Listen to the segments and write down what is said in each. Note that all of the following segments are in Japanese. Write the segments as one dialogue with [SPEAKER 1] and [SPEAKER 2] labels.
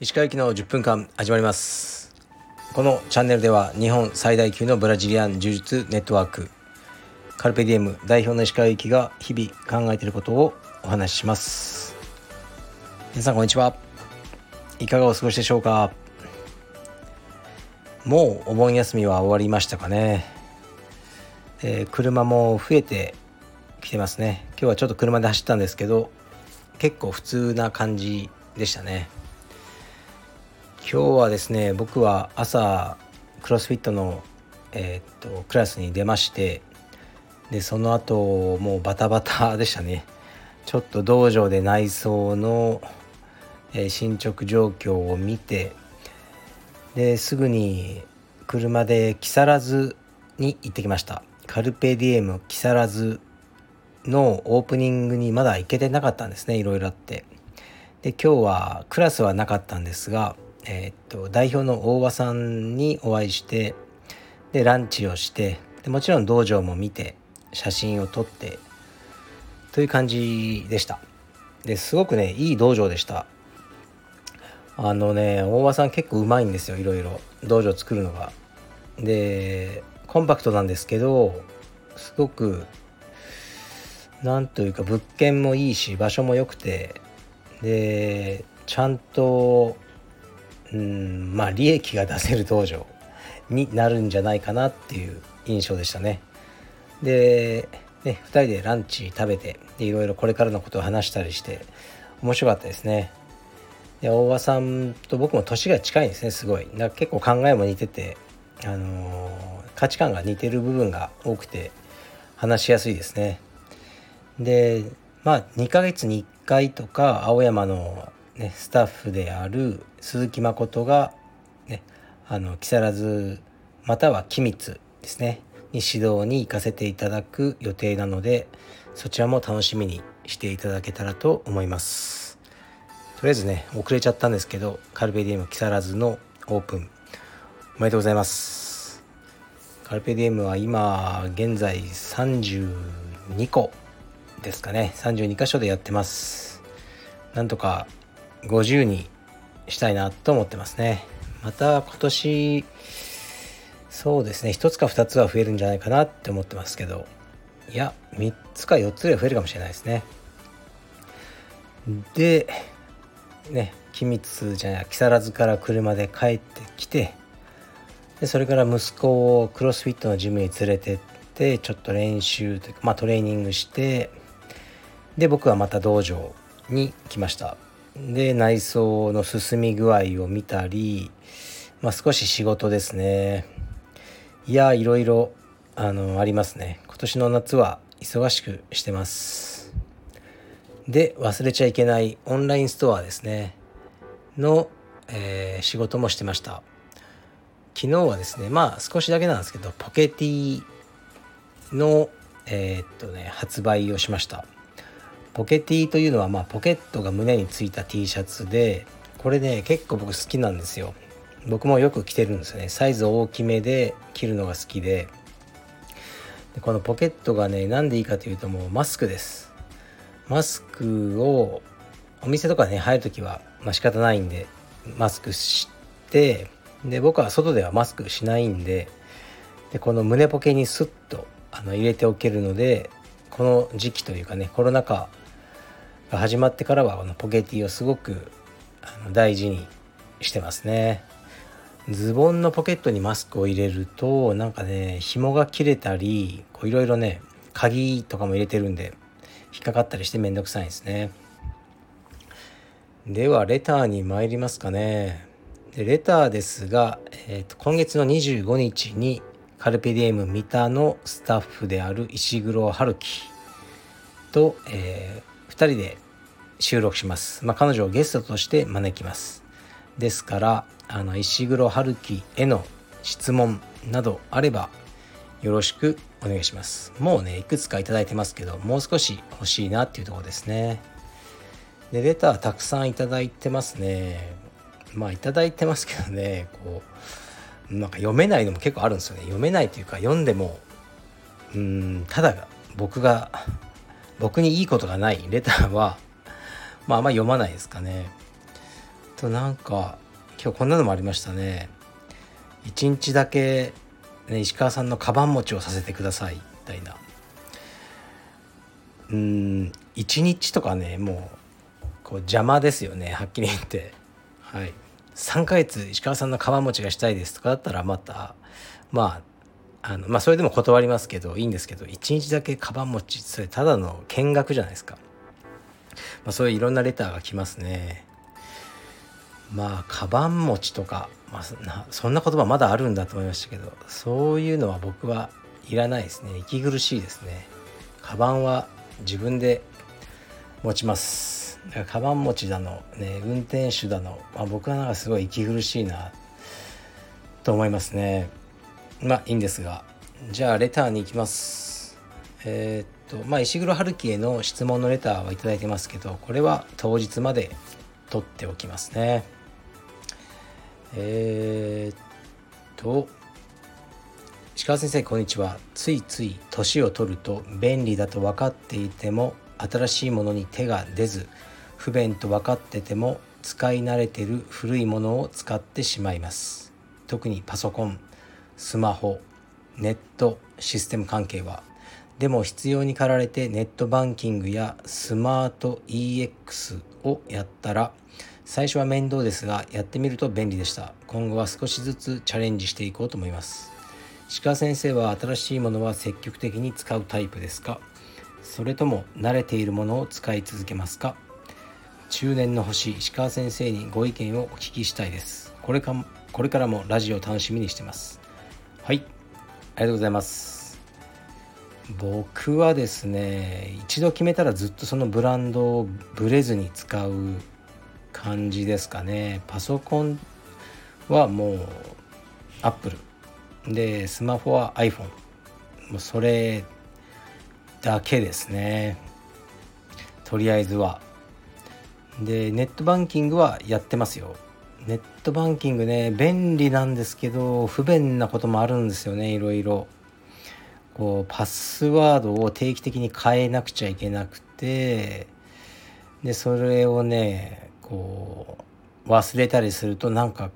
[SPEAKER 1] 石川行きの10分間始まります。このチャンネルでは日本最大級のブラジリアン柔術ネットワークカルペディエム代表の石川行きが日々考えていることをお話しします。皆さんこんにちは。いかがお過ごしでしょうか？もうお盆休みは終わりましたかね、えー、車も増えてきてますね。今日はちょっと車で走ったんですけど結構普通な感じでしたね。今日はですね僕は朝クロスフィットの、えー、っとクラスに出ましてでその後もうバタバタでしたね。ちょっと道場で内装の、え、進捗状況を見てですぐに車で木更津に行ってきました。カルペディエム木更津のオープニングにまだ行けてなかったんですねいろいろあって。で今日はクラスはなかったんですがえー、っと代表の大場さんにお会いしてでランチをしてでもちろん道場も見て写真を撮ってという感じでした。ですごくねいい道場でした。あのね大場さん結構うまいんですよいろいろ。道場作るのが。でコンパクトなんですけどすごくなんというか物件もいいし場所も良くてでちゃんとうんまあ利益が出せる道場になるんじゃないかなっていう印象でしたね。で、ね、2人でランチ食べてでいろいろこれからのことを話したりして面白かったですね。で大場さんと僕も年が近いんですねすごい。だ結構考えも似てて、あのー、価値観が似てる部分が多くて話しやすいですね。でまあ2ヶ月に1回とか青山のね、スタッフである鈴木誠が、ね、あの木更津または君津ですねに指導に行かせていただく予定なのでそちらも楽しみにしていただけたらと思います。とりあえずね遅れちゃったんですけどカルペディエム木更津のオープンおめでとうございます。カルペディエムは今現在32個。ですかね。32箇所でやってます。なんとか50にしたいなと思ってますね。また今年そうですね。1つか2つは増えるんじゃないかなって思ってますけど。いや3つか4つぐらい増えるかもしれないですね。でね君津じゃない木更津から車で帰ってきてでそれから息子をクロスフィットのジムに連れてってちょっと練習というかまあトレーニングしてで僕はまた道場に来ました。で内装の進み具合を見たり、まあ、少し仕事ですね。いやいろいろあのありますね。今年の夏は忙しくしてます。で忘れちゃいけないオンラインストアですね。の、えー、仕事もしてました。昨日はですねまあ少しだけなんですけどポケティのえー、っとね発売をしました。ポケティというのはまあポケットが胸についた T シャツでこれね結構僕好きなんですよ。僕もよく着てるんですよね。サイズ大きめで着るのが好きで。でこのポケットがね何でいいかというともうマスクです。マスクをお店とかね入る時はまあ仕方ないんでマスクしてで僕は外ではマスクしないんででこの胸ポケにスッとあの入れておけるのでこの時期というかねコロナ禍が始まってからはこのポケティをすごく大事にしてますね。ズボンのポケットにマスクを入れるとなんかね紐が切れたりいろいろね鍵とかも入れてるんで引っかかったりしてめんどくさいですね。ではレターに参りますかね。でレターですが、えーと、今月の25日にカルペディエム三田のスタッフである石黒春樹と、えー人で収録します。まあ、彼女をゲストとして招きます。ですからあの石黒春樹への質問などあればよろしくお願いします。もうねいくつか頂いてますけどもう少し欲しいなっていうところですね。でレターたくさん頂いてますね。まあ頂いてますけどねこうなんか読めないのも結構あるんですよね。読めないというか読んでもうんただ僕が僕にいいことがない。レターはまああんま読まないですかね。となんか今日こんなのもありましたね。一日だけ、ね、石川さんのカバン持ちをさせてください。みたいな。うん一日とかねもうこう邪魔ですよね。はっきり言って。はい。3ヶ月石川さんのカバン持ちがしたいですとかだったらまたまああのまあそれでも断りますけどいいんですけど1日だけカバン持ちそれただの見学じゃないですか、まあ、そういういろんなレターが来ますね。まあカバン持ちとか、まあ、そんな言葉まだあるんだと思いましたけどそういうのは僕はいらないですね。息苦しいですね。カバンは自分で持ちます。だからカバン持ちだの、ね、運転手だの、まあ、僕はなんかすごい息苦しいなと思いますね。まあいいんですがじゃあレターに行きます。えー、っとまあ石黒春樹への質問のレターは頂いてますけどこれは当日まで取っておきますね。えー、っと石川先生こんにちは。ついつい年を取ると便利だと分かっていても新しいものに手が出ず不便と分かってても使い慣れてる古いものを使ってしまいます。特にパソコン。スマホネットシステム関係は。でも必要に駆られてネットバンキングやスマート EX をやったら最初は面倒ですがやってみると便利でした。今後は少しずつチャレンジしていこうと思います。鹿先生は新しいものは積極的に使うタイプですか？それとも慣れているものを使い続けますか？中年の星石川先生にご意見をお聞きしたいです。これかこれからもラジオ楽しみにしてます。はい。ありがとうございます。僕はですね一度決めたらずっとそのブランドをブレずに使う感じですかね。パソコンはもうアップル。でスマホは iPhone もうそれだけですね。とりあえずは。でネットバンキングはやってますよ。ネットバンキングね便利なんですけど不便なこともあるんですよねいろいろ。こうパスワードを定期的に変えなくちゃいけなくてでそれをねこう忘れたりするとなんか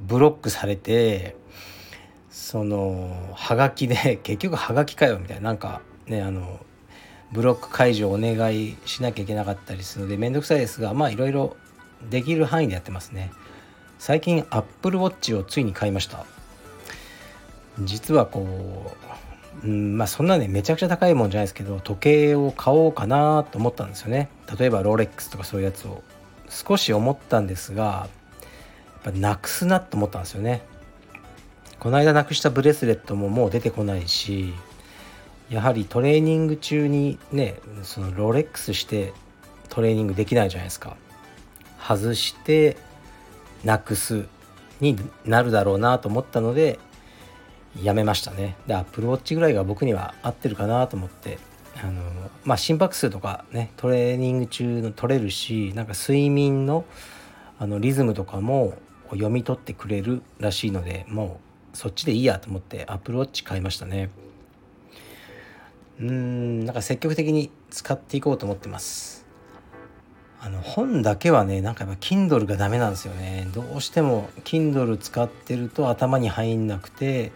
[SPEAKER 1] ブロックされてそのはがきで 結局はがきかよみたいななんかねあのブロック解除をお願いしなきゃいけなかったりするので面倒くさいですがまあいろいろできる範囲でやってますね。最近 Apple Watch をついに買いました。実はこう、うん、まあそんなねめちゃくちゃ高いもんじゃないですけど時計を買おうかなと思ったんですよね。例えばロレックスとかそういうやつを。少し思ったんですがやっぱなくすなと思ったんですよね。この間なくしたブレスレットももう出てこないしやはりトレーニング中にねそのロレックスしてトレーニングできないじゃないですか。外してなくすになるだろうなと思ったのでやめましたね。でアップルウォッチぐらいが僕には合ってるかなと思ってあのまあ心拍数とかねトレーニング中の取れるしなんか睡眠のあのリズムとかも読み取ってくれるらしいのでもうそっちでいいやと思ってアップルウォッチ買いましたね。うんなんか積極的に使っていこうと思ってます。あの本だけはねなんかやっぱ Kindle がダメなんですよね。どうしても Kindle 使ってると頭に入んなくて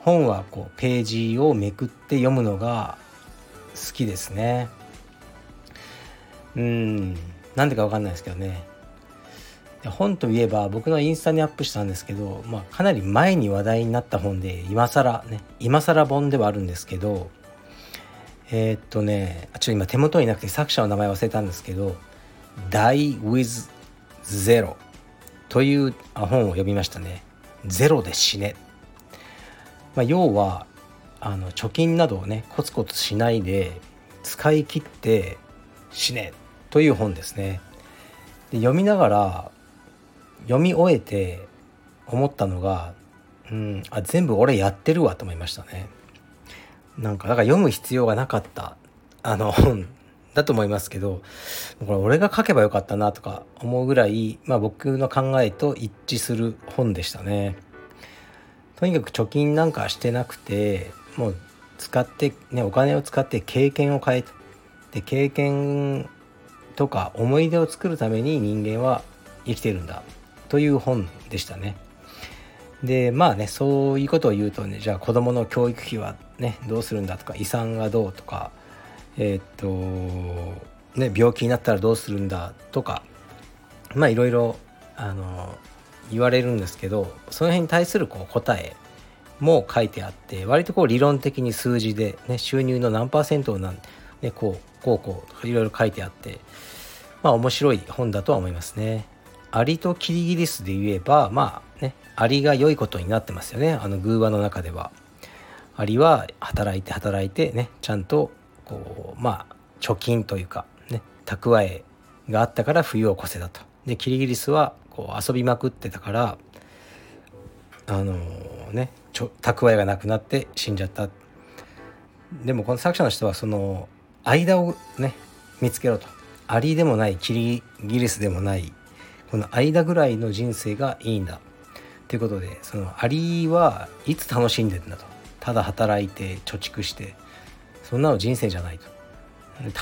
[SPEAKER 1] 本はこうページをめくって読むのが好きですね。うん。なんでか分かんないですけどね。本といえば僕のインスタにアップしたんですけど、まあ、かなり前に話題になった本で今更ね今更本ではあるんですけどえー、っとねちょっと今手元になくて作者の名前忘れたんですけど「Die with Zero」という本を読みましたね。ゼロで死ね。まあ、要はあの貯金などをねコツコツしないで使い切って死ねという本ですね。で読みながら読み終えて思ったのが、うん、あ全部俺やってるわと思いましたね。なんかだから読む必要がなかったあの本 だと思いますけどこれ俺が書けばよかったなとか思うぐらい、まあ、僕の考えと一致する本でしたね。とにかく貯金なんかしてなくてもう使ってねお金を使って経験を変えで経験とか思い出を作るために人間は生きてるんだという本でしたね。でまあねそういうことを言うとねじゃあ子どもの教育費はねどうするんだとか遺産がどうとかえー、っとね病気になったらどうするんだとかまあいろいろあの言われるんですけどその辺に対するこう答えも書いてあって割とこう理論的に数字で、ね、収入の何パーセントをなん、ね、こうこうこうとかいろいろ書いてあってまあ面白い本だとは思いますね。アリとキリギリスで言えばまあねアリが良いことになってますよねあの偶話の中では。アリは働いて働いてねちゃんとこうまあ貯金というかね蓄えがあったから冬を越せたと。でキリギリスはこう遊びまくってたからあのー、ね蓄えがなくなって死んじゃったでもこの作者の人はその間をね見つけろとアリでもないキリギリスでもないこの間ぐらいの人生がいいんだということでそのアリはいつ楽しんでるんだとただ働いて貯蓄してそんなの人生じゃないと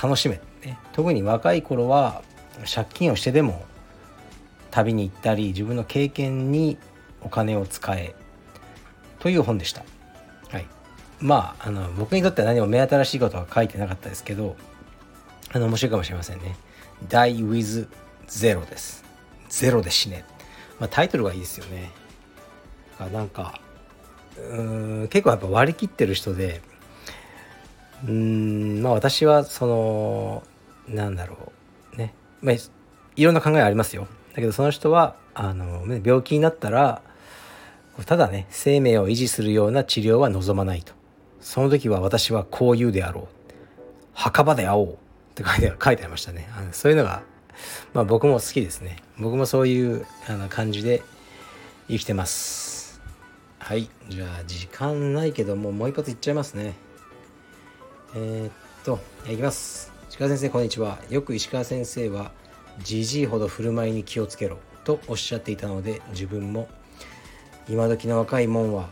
[SPEAKER 1] 楽しめ、ね、特に若い頃は借金をしてでも旅に行ったり自分の経験にお金を使えという本でした。はい、まああの僕にとっては何も目新しいことは書いてなかったですけどあの面白いかもしれませんね。Die with Zero です。ゼロで死ね。まあ、タイトルがいいですよね。なんかうん結構やっぱ割り切ってる人でうんまあ私はそのなんだろうね、まあ、いろんな考えありますよ。だけどその人はあの病気になったらただね生命を維持するような治療は望まないと。その時は私はこう言うであろう。墓場で会おう。って書いて書いてありましたね。あのそういうのが、まあ、僕も好きですね。僕もそういうあの感じで生きてます。はいじゃあ時間ないけどももう一発いっちゃいますね。えー、っといきます。石川先生こんにちは。よく石川先生はじじいほど振る舞いに気をつけろとおっしゃっていたので自分も今時の若いもんは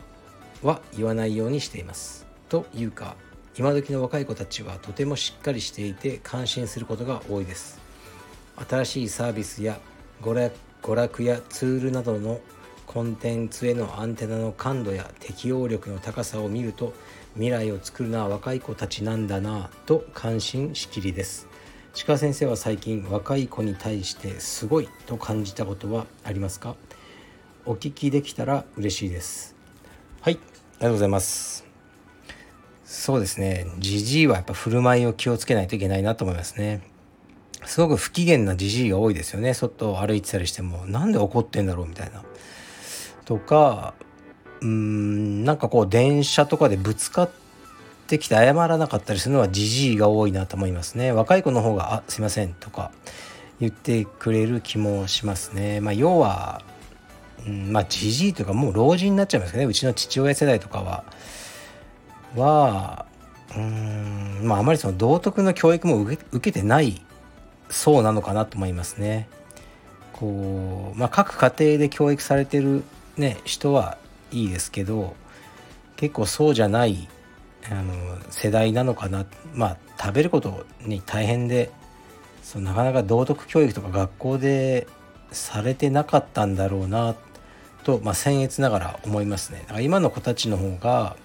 [SPEAKER 1] は言わないようにしています。というか今時の若い子たちはとてもしっかりしていて感心することが多いです。新しいサービスや娯楽やツールなどのコンテンツへのアンテナの感度や適応力の高さを見ると未来を作るのは若い子たちなんだなと感心しきりです。鹿先生は最近若い子に対してすごいと感じたことはありますか？お聞きできたら嬉しいです。はいありがとうございます。そうですね。じじいはやっぱ振る舞いを気をつけないといけないなと思いますね。すごく不機嫌なじじいが多いですよね。外を歩いてたりしてもなんで怒ってんだろうみたいな。とかうーんなんかこう電車とかでぶつかってきて謝らなかったりするのはじじいが多いなと思いますね。若い子の方が「あすいません」とか言ってくれる気もしますね。まあ要は、うん、まあじじいというかもう老人になっちゃいますかね。うちの父親世代とかは。はうんまああまりその道徳の教育も受け受けてないそうなのかなと思いますね。こうまあ各家庭で教育されてるね人はいいですけど結構そうじゃないあの世代なのかなまあ食べることに大変でそなかなか道徳教育とか学校でされてなかったんだろうなと、まあ、僭越ながら思いますね。だから今の子たちの方が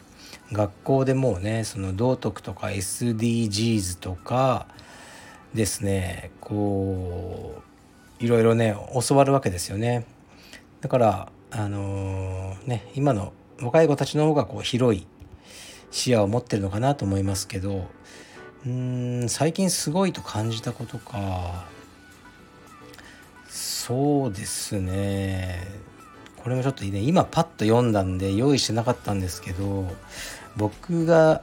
[SPEAKER 1] 学校でもうねその道徳とか SDGs とかですねこういろいろね教わるわけですよね。だからあのー、ね今の若い子たちの方がこう広い視野を持ってるのかなと思いますけどうん最近すごいと感じたことかそうですね。これもちょっとね。今パッと読んだんで用意してなかったんですけど僕が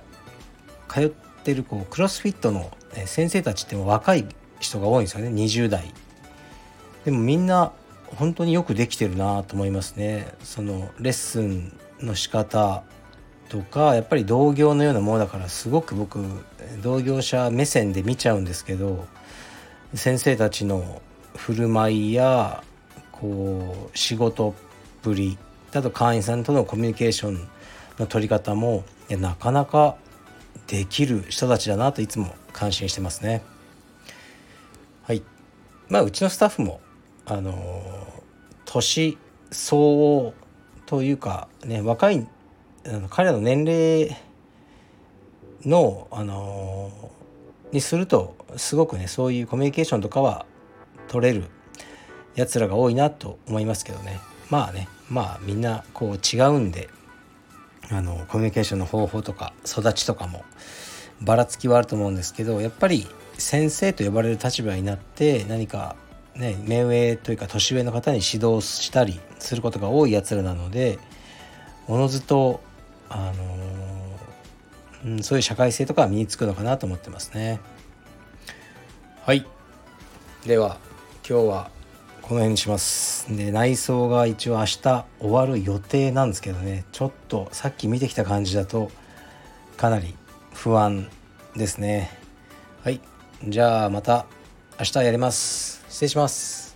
[SPEAKER 1] 通ってるこうクロスフィットの先生たちっても若い人が多いんですよね。20代。でもみんな本当によくできてるなと思いますね。そのレッスンの仕方とかやっぱり同業のようなものだからすごく僕同業者目線で見ちゃうんですけど先生たちの振る舞いやこう仕事っぷりあと会員さんとのコミュニケーションの取り方もいやなかなかできる人たちだなといつも感心してますね。はい。まあうちのスタッフもあの年相応というかね若い彼らの年齢のあのにするとすごくねそういうコミュニケーションとかは取れるやつらが多いなと思いますけどね。まあねまあみんなこう違うんであのコミュニケーションの方法とか育ちとかもばらつきはあると思うんですけどやっぱり先生と呼ばれる立場になって何かね目上というか年上の方に指導したりすることが多いやつらなのでおのずとあの、うん、そういう社会性とかは身につくのかなと思ってますね。はい。では今日はこの辺にします。で内装が一応明日終わる予定なんですけどね。ちょっとさっき見てきた感じだとかなり不安ですね。はい。じゃあまた明日やります。失礼します。